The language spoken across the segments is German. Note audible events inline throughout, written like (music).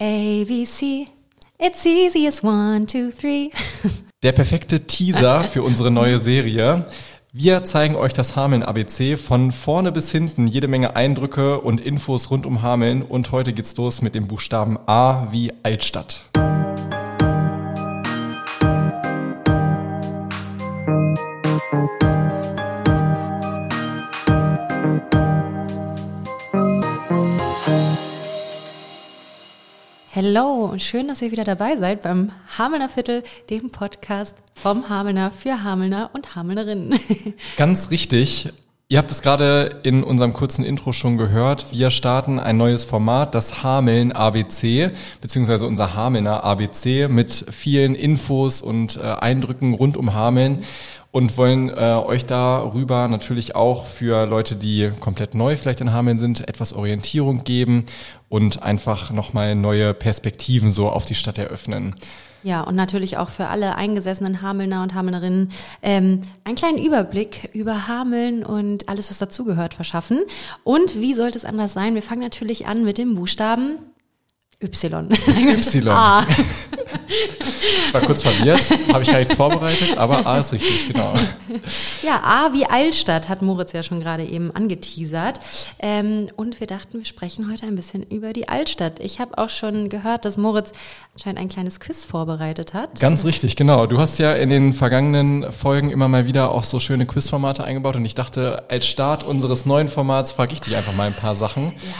A, B, C, it's easy as one, two, three. (laughs) Der perfekte Teaser für unsere neue Serie. Wir zeigen euch das Hameln-ABC von vorne bis hinten, jede Menge Eindrücke und Infos rund um Hameln. Und heute geht's los mit dem Buchstaben A wie Altstadt. Hello und schön, dass ihr wieder dabei seid beim Hamelner Viertel, dem Podcast vom Hamelner für Hamelner und Hamelnerinnen. (laughs) Ganz richtig. Ihr habt es gerade in unserem kurzen Intro schon gehört. Wir starten ein neues Format, das Hameln ABC, beziehungsweise unser Hamelner ABC mit vielen Infos und äh, Eindrücken rund um Hameln und wollen äh, euch darüber natürlich auch für Leute, die komplett neu vielleicht in Hameln sind, etwas Orientierung geben und einfach nochmal neue Perspektiven so auf die Stadt eröffnen. Ja, und natürlich auch für alle eingesessenen Hamelner und Hamelnerinnen ähm, einen kleinen Überblick über Hameln und alles, was dazugehört, verschaffen. Und wie sollte es anders sein? Wir fangen natürlich an mit dem Buchstaben Y. Y. (laughs) A. (laughs) Ich war kurz verwirrt, habe ich gar nichts vorbereitet, aber A ist richtig, genau. Ja, A wie Altstadt hat Moritz ja schon gerade eben angeteasert. Ähm, und wir dachten, wir sprechen heute ein bisschen über die Altstadt. Ich habe auch schon gehört, dass Moritz anscheinend ein kleines Quiz vorbereitet hat. Ganz richtig, genau. Du hast ja in den vergangenen Folgen immer mal wieder auch so schöne Quizformate eingebaut und ich dachte, als Start unseres neuen Formats frage ich dich einfach mal ein paar Sachen. Ja.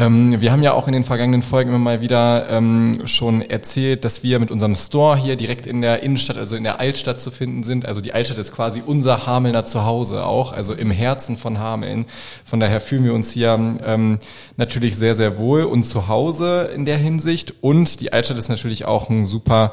Ähm, wir haben ja auch in den vergangenen Folgen immer mal wieder ähm, schon erzählt, dass wir mit unserem Store hier direkt in der Innenstadt, also in der Altstadt zu finden sind. Also die Altstadt ist quasi unser Hamelner Zuhause auch, also im Herzen von Hameln. Von daher fühlen wir uns hier ähm, natürlich sehr, sehr wohl und zu Hause in der Hinsicht. Und die Altstadt ist natürlich auch ein super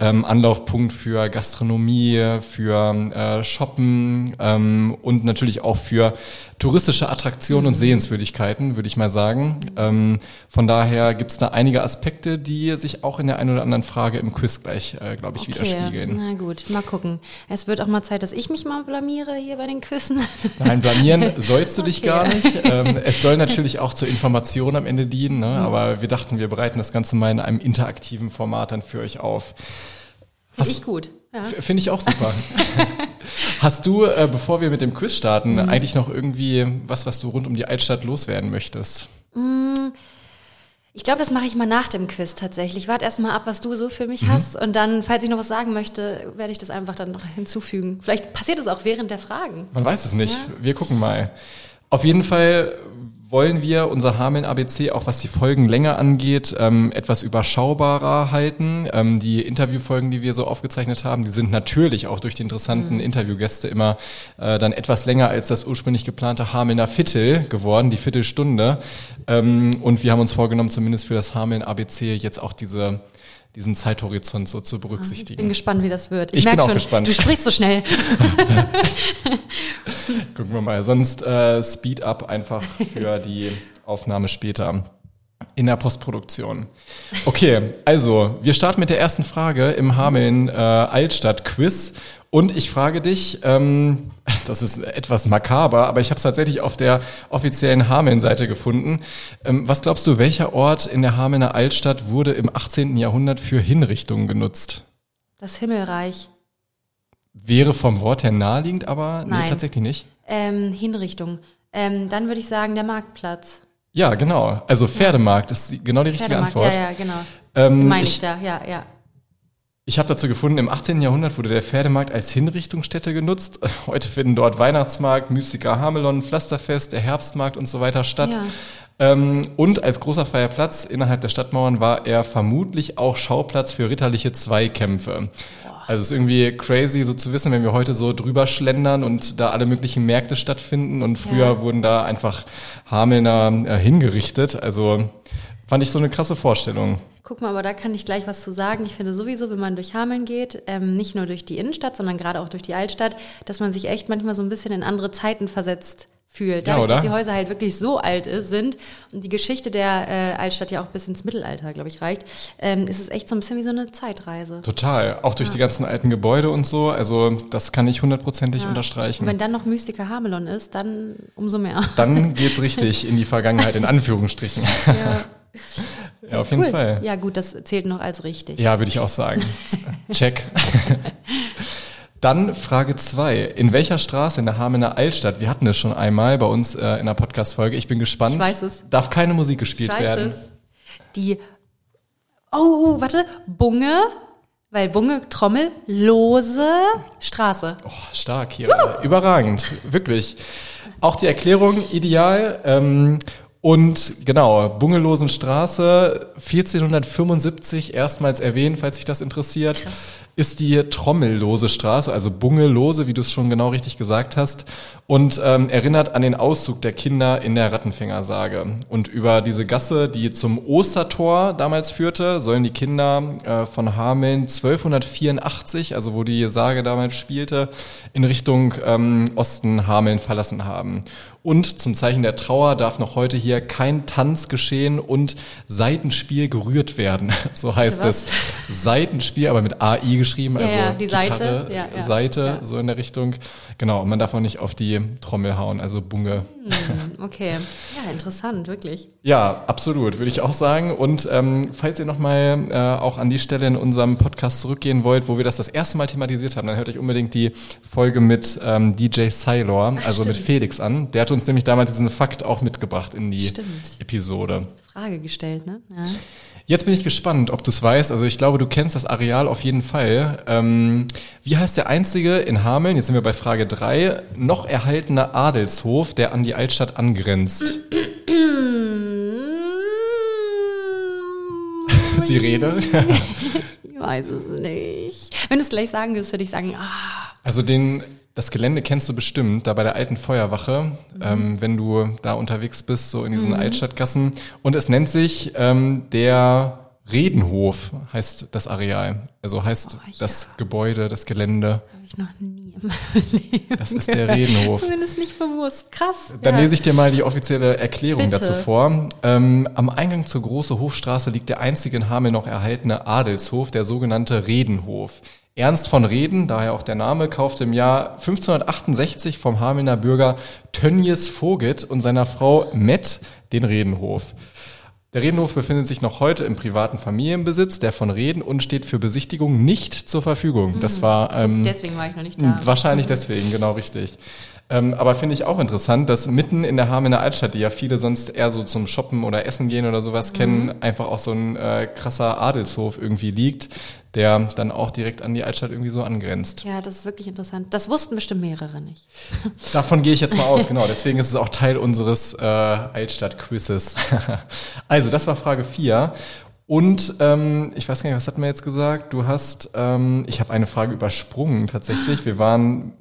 ähm, Anlaufpunkt für Gastronomie, für äh, Shoppen ähm, und natürlich auch für touristische Attraktionen und Sehenswürdigkeiten, würde ich mal sagen. Ähm, von daher gibt es da einige Aspekte, die sich auch in der einen oder anderen Frage im Quiz gleich, äh, glaube ich, okay. widerspiegeln. Na gut, mal gucken. Es wird auch mal Zeit, dass ich mich mal blamiere hier bei den Quizzen. Nein, blamieren (laughs) sollst du dich okay. gar nicht. Ähm, es soll natürlich auch zur Information am Ende dienen, ne? Mhm. aber wir dachten, wir bereiten das Ganze mal in einem interaktiven Format dann für euch auf. Finde ich gut. Ja. Finde ich auch super. (laughs) Hast du, äh, bevor wir mit dem Quiz starten, mhm. eigentlich noch irgendwie was, was du rund um die Altstadt loswerden möchtest? Mm, ich glaube, das mache ich mal nach dem Quiz tatsächlich. Ich warte erstmal ab, was du so für mich mhm. hast. Und dann, falls ich noch was sagen möchte, werde ich das einfach dann noch hinzufügen. Vielleicht passiert es auch während der Fragen. Man weiß es nicht. Ja. Wir gucken mal. Auf jeden Fall wollen wir unser Hameln ABC, auch was die Folgen länger angeht, ähm, etwas überschaubarer halten. Ähm, die Interviewfolgen, die wir so aufgezeichnet haben, die sind natürlich auch durch die interessanten mhm. Interviewgäste immer äh, dann etwas länger als das ursprünglich geplante Hamelner Viertel geworden, die Viertelstunde. Ähm, und wir haben uns vorgenommen, zumindest für das Hameln ABC jetzt auch diese diesen Zeithorizont so zu berücksichtigen. Ich bin gespannt, wie das wird. Ich, ich merke schon, gespannt. du sprichst so schnell. (laughs) Gucken wir mal. Sonst äh, Speed up einfach für die Aufnahme später in der Postproduktion. Okay, also wir starten mit der ersten Frage im Hameln äh, Altstadt Quiz und ich frage dich, ähm, (laughs) das ist etwas makaber, aber ich habe es tatsächlich auf der offiziellen Hameln-Seite gefunden. Ähm, was glaubst du, welcher Ort in der Hamelner Altstadt wurde im 18. Jahrhundert für Hinrichtungen genutzt? Das Himmelreich. Wäre vom Wort her naheliegend, aber Nein. nee, tatsächlich nicht. Ähm, Hinrichtung. Ähm, dann würde ich sagen, der Marktplatz. Ja, genau. Also Pferdemarkt ist genau die richtige Antwort. Ja, ja, genau. Ähm, Meine ich, ich da, ja, ja. Ich habe dazu gefunden, im 18. Jahrhundert wurde der Pferdemarkt als Hinrichtungsstätte genutzt. (laughs) Heute finden dort Weihnachtsmarkt, Mystiker Hamelon, Pflasterfest, der Herbstmarkt und so weiter statt. Ja. Ähm, und als großer freier Platz innerhalb der Stadtmauern war er vermutlich auch Schauplatz für ritterliche Zweikämpfe. Also es ist irgendwie crazy, so zu wissen, wenn wir heute so drüber schlendern und da alle möglichen Märkte stattfinden und früher ja. wurden da einfach Hamelner äh, hingerichtet. Also fand ich so eine krasse Vorstellung. Guck mal, aber da kann ich gleich was zu sagen. Ich finde sowieso, wenn man durch Hameln geht, ähm, nicht nur durch die Innenstadt, sondern gerade auch durch die Altstadt, dass man sich echt manchmal so ein bisschen in andere Zeiten versetzt fühlt. Dadurch, ja, dass die Häuser halt wirklich so alt ist, sind und die Geschichte der äh, Altstadt ja auch bis ins Mittelalter, glaube ich, reicht, ähm, ist es echt so ein bisschen wie so eine Zeitreise. Total. Auch durch ja. die ganzen alten Gebäude und so. Also das kann ich hundertprozentig ja. unterstreichen. Und wenn dann noch Mystiker Hamelon ist, dann umso mehr. Dann (laughs) geht's richtig in die Vergangenheit, in Anführungsstrichen. Ja. Ja, auf jeden cool. Fall. Ja, gut, das zählt noch als richtig. Ja, würde ich auch sagen. Check. (laughs) Dann Frage zwei: In welcher Straße in der Hamener Altstadt, wir hatten es schon einmal bei uns äh, in der Podcast-Folge, ich bin gespannt. Ich weiß es. Darf keine Musik gespielt ich weiß werden. Es. Die, oh, oh, warte, Bunge, weil Bunge, Trommel, lose Straße. Oh, stark hier. Uh! Überragend, wirklich. Auch die Erklärung ideal. Ähm, und genau, Bungelosenstraße, 1475 erstmals erwähnt, falls sich das interessiert. Krass ist die Trommellose Straße, also Bungellose, wie du es schon genau richtig gesagt hast, und ähm, erinnert an den Auszug der Kinder in der Rattenfängersage. Und über diese Gasse, die zum Ostertor damals führte, sollen die Kinder äh, von Hameln 1284, also wo die Sage damals spielte, in Richtung ähm, Osten Hameln verlassen haben. Und zum Zeichen der Trauer darf noch heute hier kein Tanz geschehen und Seitenspiel gerührt werden. (laughs) So heißt Was? es. Seitenspiel, aber mit AI geschrieben, ja, also ja, die Gitarre, Seite, ja, ja, Seite so in der Richtung. Genau, und man darf auch nicht auf die Trommel hauen, also Bunge. Hm, okay, ja, interessant, wirklich. Ja, absolut, würde ich auch sagen. Und ähm, falls ihr nochmal äh, auch an die Stelle in unserem Podcast zurückgehen wollt, wo wir das das erste Mal thematisiert haben, dann hört euch unbedingt die Folge mit ähm, DJ Cylor, also Ach, mit Felix an. Der hat uns nämlich damals diesen Fakt auch mitgebracht in die stimmt. Episode. Frage gestellt, ne? Ja. Jetzt bin ich gespannt, ob du es weißt. Also ich glaube, du kennst das Areal auf jeden Fall. Ähm, wie heißt der einzige in Hameln, jetzt sind wir bei Frage drei noch erhaltene Adelshof, der an die Altstadt angrenzt? (laughs) Sie redet? ich weiß es nicht. Wenn du es gleich sagen würdest, würde ich sagen, ah. Also den das Gelände kennst du bestimmt, da bei der alten Feuerwache, mhm. ähm, wenn du da unterwegs bist, so in diesen mhm. Altstadtgassen. Und es nennt sich ähm, der Redenhof, heißt das Areal. Also heißt oh, ja. das Gebäude, das Gelände. Habe ich noch nie in meinem (laughs) Leben. Das ist der Redenhof. Zumindest nicht bewusst. Krass. Dann ja. lese ich dir mal die offizielle Erklärung Bitte. dazu vor. Ähm, am Eingang zur Große Hofstraße liegt der einzige in Hameln noch erhaltene Adelshof, der sogenannte Redenhof. Ernst von Reden, daher auch der Name, kaufte im Jahr 1568 vom Hamelner Bürger Tönnies Voget und seiner Frau Met den Redenhof. Der Redenhof befindet sich noch heute im privaten Familienbesitz der von Reden und steht für Besichtigung nicht zur Verfügung. Das mhm. war ähm, deswegen war ich noch nicht da. Wahrscheinlich deswegen, genau richtig. Ähm, aber finde ich auch interessant, dass mitten in der Hamelner Altstadt, die ja viele sonst eher so zum Shoppen oder Essen gehen oder sowas mhm. kennen, einfach auch so ein äh, krasser Adelshof irgendwie liegt, der dann auch direkt an die Altstadt irgendwie so angrenzt. Ja, das ist wirklich interessant. Das wussten bestimmt mehrere nicht. (laughs) Davon gehe ich jetzt mal aus, (laughs) genau. Deswegen ist es auch Teil unseres äh, Altstadt-Quizzes. (laughs) also, das war Frage 4. Und ähm, ich weiß gar nicht, was hatten wir jetzt gesagt? Du hast, ähm, ich habe eine Frage übersprungen tatsächlich. Wir waren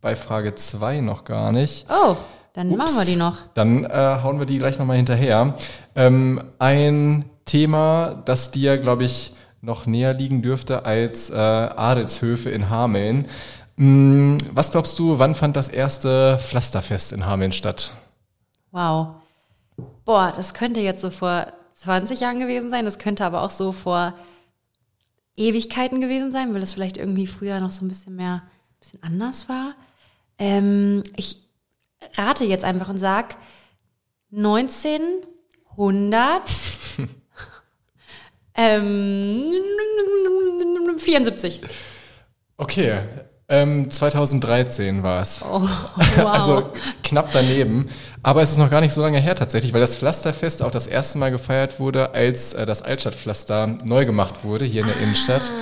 bei Frage 2 noch gar nicht. Oh, dann Ups. machen wir die noch. Dann äh, hauen wir die gleich nochmal hinterher. Ähm, ein Thema, das dir, glaube ich, noch näher liegen dürfte als äh, Adelshöfe in Hameln. Hm, was glaubst du, wann fand das erste Pflasterfest in Hameln statt? Wow. Boah, das könnte jetzt so vor 20 Jahren gewesen sein, das könnte aber auch so vor Ewigkeiten gewesen sein, weil das vielleicht irgendwie früher noch so ein bisschen mehr, ein bisschen anders war. Ähm, ich rate jetzt einfach und sag 1900 (laughs) ähm, 74. Okay, ähm, 2013 war es. Oh, (laughs) wow. Also knapp daneben. Aber es ist noch gar nicht so lange her tatsächlich, weil das Pflasterfest auch das erste Mal gefeiert wurde, als äh, das Altstadtpflaster neu gemacht wurde hier in der ah. Innenstadt.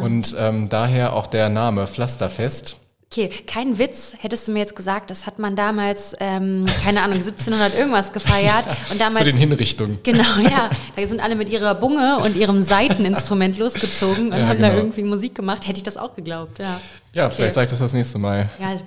Und ähm, daher auch der Name Pflasterfest. Okay, kein Witz, hättest du mir jetzt gesagt, das hat man damals, ähm, keine Ahnung, 1700 irgendwas gefeiert. (laughs) ja, und damals, zu den Hinrichtungen. (laughs) Genau, ja. Da sind alle mit ihrer Bunge und ihrem Seiteninstrument (laughs) losgezogen und ja, haben genau. da irgendwie Musik gemacht. Hätte ich das auch geglaubt, ja. Ja, vielleicht okay. sag ich das das nächste Mal. Ja.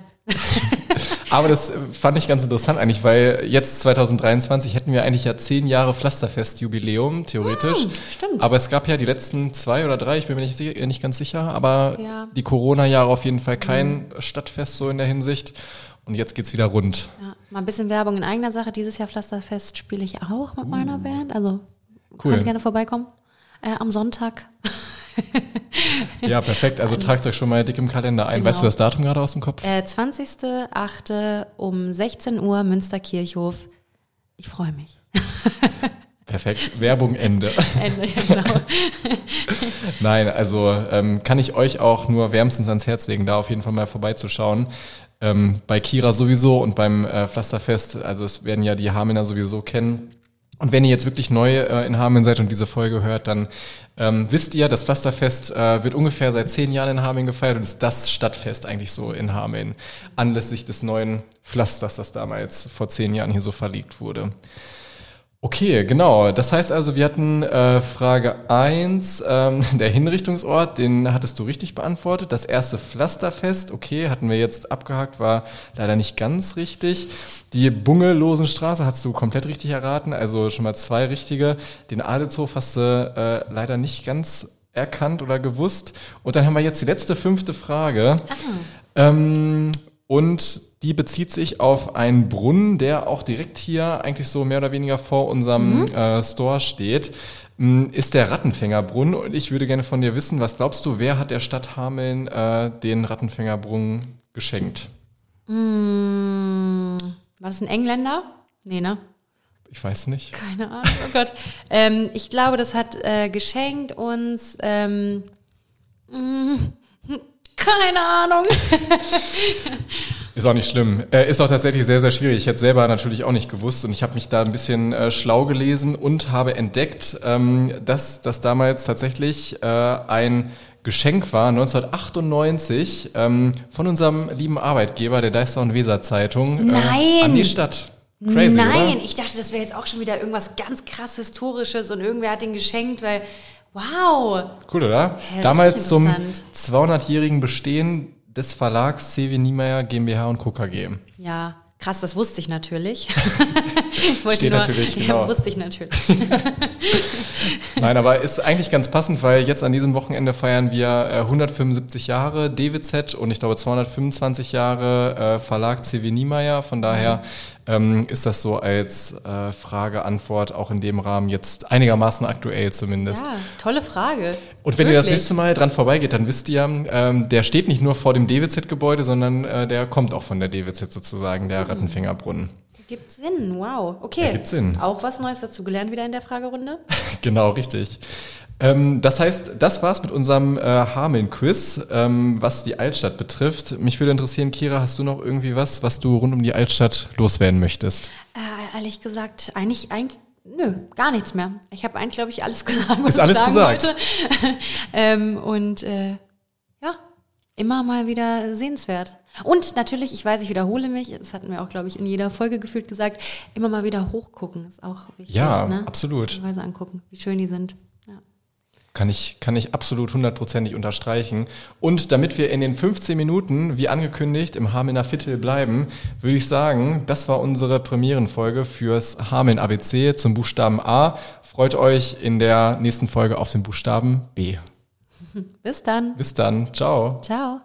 Aber das fand ich ganz interessant eigentlich, weil jetzt 2023 hätten wir eigentlich ja zehn Jahre Pflasterfest-Jubiläum, theoretisch. Hm, stimmt. Aber es gab ja die letzten zwei oder drei, ich bin mir nicht, nicht ganz sicher, aber ja. die Corona-Jahre auf jeden Fall kein mhm. Stadtfest so in der Hinsicht. Und jetzt geht's wieder rund. Ja, mal ein bisschen Werbung in eigener Sache. Dieses Jahr Pflasterfest spiele ich auch mit meiner uh. Band. Also cool. könnt gerne vorbeikommen. Äh, am Sonntag. (laughs) ja, perfekt. Also tragt euch schon mal dick im Kalender ein. Genau. Weißt du das Datum gerade aus dem Kopf? Äh, 20.08. um 16 Uhr Münsterkirchhof. Ich freue mich. (laughs) Perfekt. Werbung Ende. (laughs) Ende, ja, genau. Nein, also ähm, kann ich euch auch nur wärmstens ans Herz legen, da auf jeden Fall mal vorbeizuschauen. Ähm, bei Kira sowieso und beim äh, Pflasterfest, also es werden ja die Hamelner sowieso kennen. Und wenn ihr jetzt wirklich neu äh, in Hameln seid und diese Folge hört, dann ähm, wisst ihr, das Pflasterfest äh, wird ungefähr seit zehn Jahren in Hameln gefeiert und ist das Stadtfest eigentlich so in Hameln, anlässlich des neuen Pflasters, das damals vor zehn Jahren hier so verlegt wurde. Okay, genau. Das heißt also, wir hatten äh, Frage eins, ähm, (laughs) der Hinrichtungsort, den hattest du richtig beantwortet. Das erste Pflasterfest, okay, hatten wir jetzt abgehakt, war leider nicht ganz richtig. Die Bungelosenstraße hast du komplett richtig erraten, also schon mal zwei richtige. Den Adelshof hast du äh, leider nicht ganz erkannt oder gewusst. Und dann haben wir jetzt die letzte fünfte Frage. Ähm, und die bezieht sich auf einen Brunnen, der auch direkt hier eigentlich so mehr oder weniger vor unserem mhm. äh, Store steht. Hm, ist der Rattenfängerbrunnen und ich würde gerne von dir wissen, was glaubst du, wer hat der Stadt Hameln äh, den Rattenfängerbrunnen geschenkt? Mm, war das ein Engländer? Nee, ne? Ich weiß nicht. Keine Ahnung, oh Gott. ähm, ich glaube, das hat äh, geschenkt uns. Ähm, mm, keine Ahnung. (laughs) Ist auch nicht schlimm. Äh, ist auch tatsächlich sehr, sehr schwierig. Ich hätte selber natürlich auch nicht gewusst und ich habe mich da ein bisschen äh, schlau gelesen und habe entdeckt, ähm, dass das damals tatsächlich äh, ein Geschenk war, 1998, ähm, von unserem lieben Arbeitgeber, der Deister und Weser Zeitung, äh, an die Stadt. Crazy, Nein, oder? ich dachte, das wäre jetzt auch schon wieder irgendwas ganz krass Historisches und irgendwer hat den geschenkt, weil Wow. Cool, oder? Ja, Damals zum 200-jährigen Bestehen des Verlags CW Niemeyer GmbH und Co. KG. Ja, krass, das wusste ich natürlich. (laughs) ich Steht nur, natürlich, genau. Ja, wusste ich natürlich. (laughs) (laughs) Nein, aber ist eigentlich ganz passend, weil jetzt an diesem Wochenende feiern wir 175 äh, Jahre DWZ und ich glaube 225 Jahre äh, Verlag CW Niemeyer. Von daher ähm, ist das so als äh, Frage-Antwort auch in dem Rahmen jetzt einigermaßen aktuell zumindest. Ja, tolle Frage. Und wenn Wirklich? ihr das nächste Mal dran vorbeigeht, dann wisst ihr, ähm, der steht nicht nur vor dem DWZ-Gebäude, sondern äh, der kommt auch von der DWZ sozusagen, der mhm. Rattenfängerbrunnen. Gibt Sinn, wow. Okay. Der gibt Sinn. Auch was Neues dazu gelernt wieder in der Fragerunde? (laughs) genau, richtig. Ähm, das heißt, das war's mit unserem äh, Hameln-Quiz, ähm, was die Altstadt betrifft. Mich würde interessieren, Kira, hast du noch irgendwie was, was du rund um die Altstadt loswerden möchtest? Äh, ehrlich gesagt, eigentlich, eigentlich Nö, gar nichts mehr. Ich habe eigentlich, glaube ich, alles (laughs) gesagt, was Ist alles ich sagen gesagt. wollte. (laughs) ähm, und äh, ja, immer mal wieder sehenswert. Und natürlich, ich weiß, ich wiederhole mich, das hatten wir auch, glaube ich, in jeder Folge gefühlt gesagt, immer mal wieder hochgucken ist auch wichtig. Ja, ne? absolut. Weise angucken, wie schön die sind. Kann ich, kann ich absolut hundertprozentig unterstreichen. Und damit wir in den 15 Minuten, wie angekündigt, im Hamelner Viertel bleiben, würde ich sagen, das war unsere Premierenfolge fürs Hameln ABC zum Buchstaben A. Freut euch in der nächsten Folge auf den Buchstaben B. Bis dann. Bis dann. Ciao. Ciao.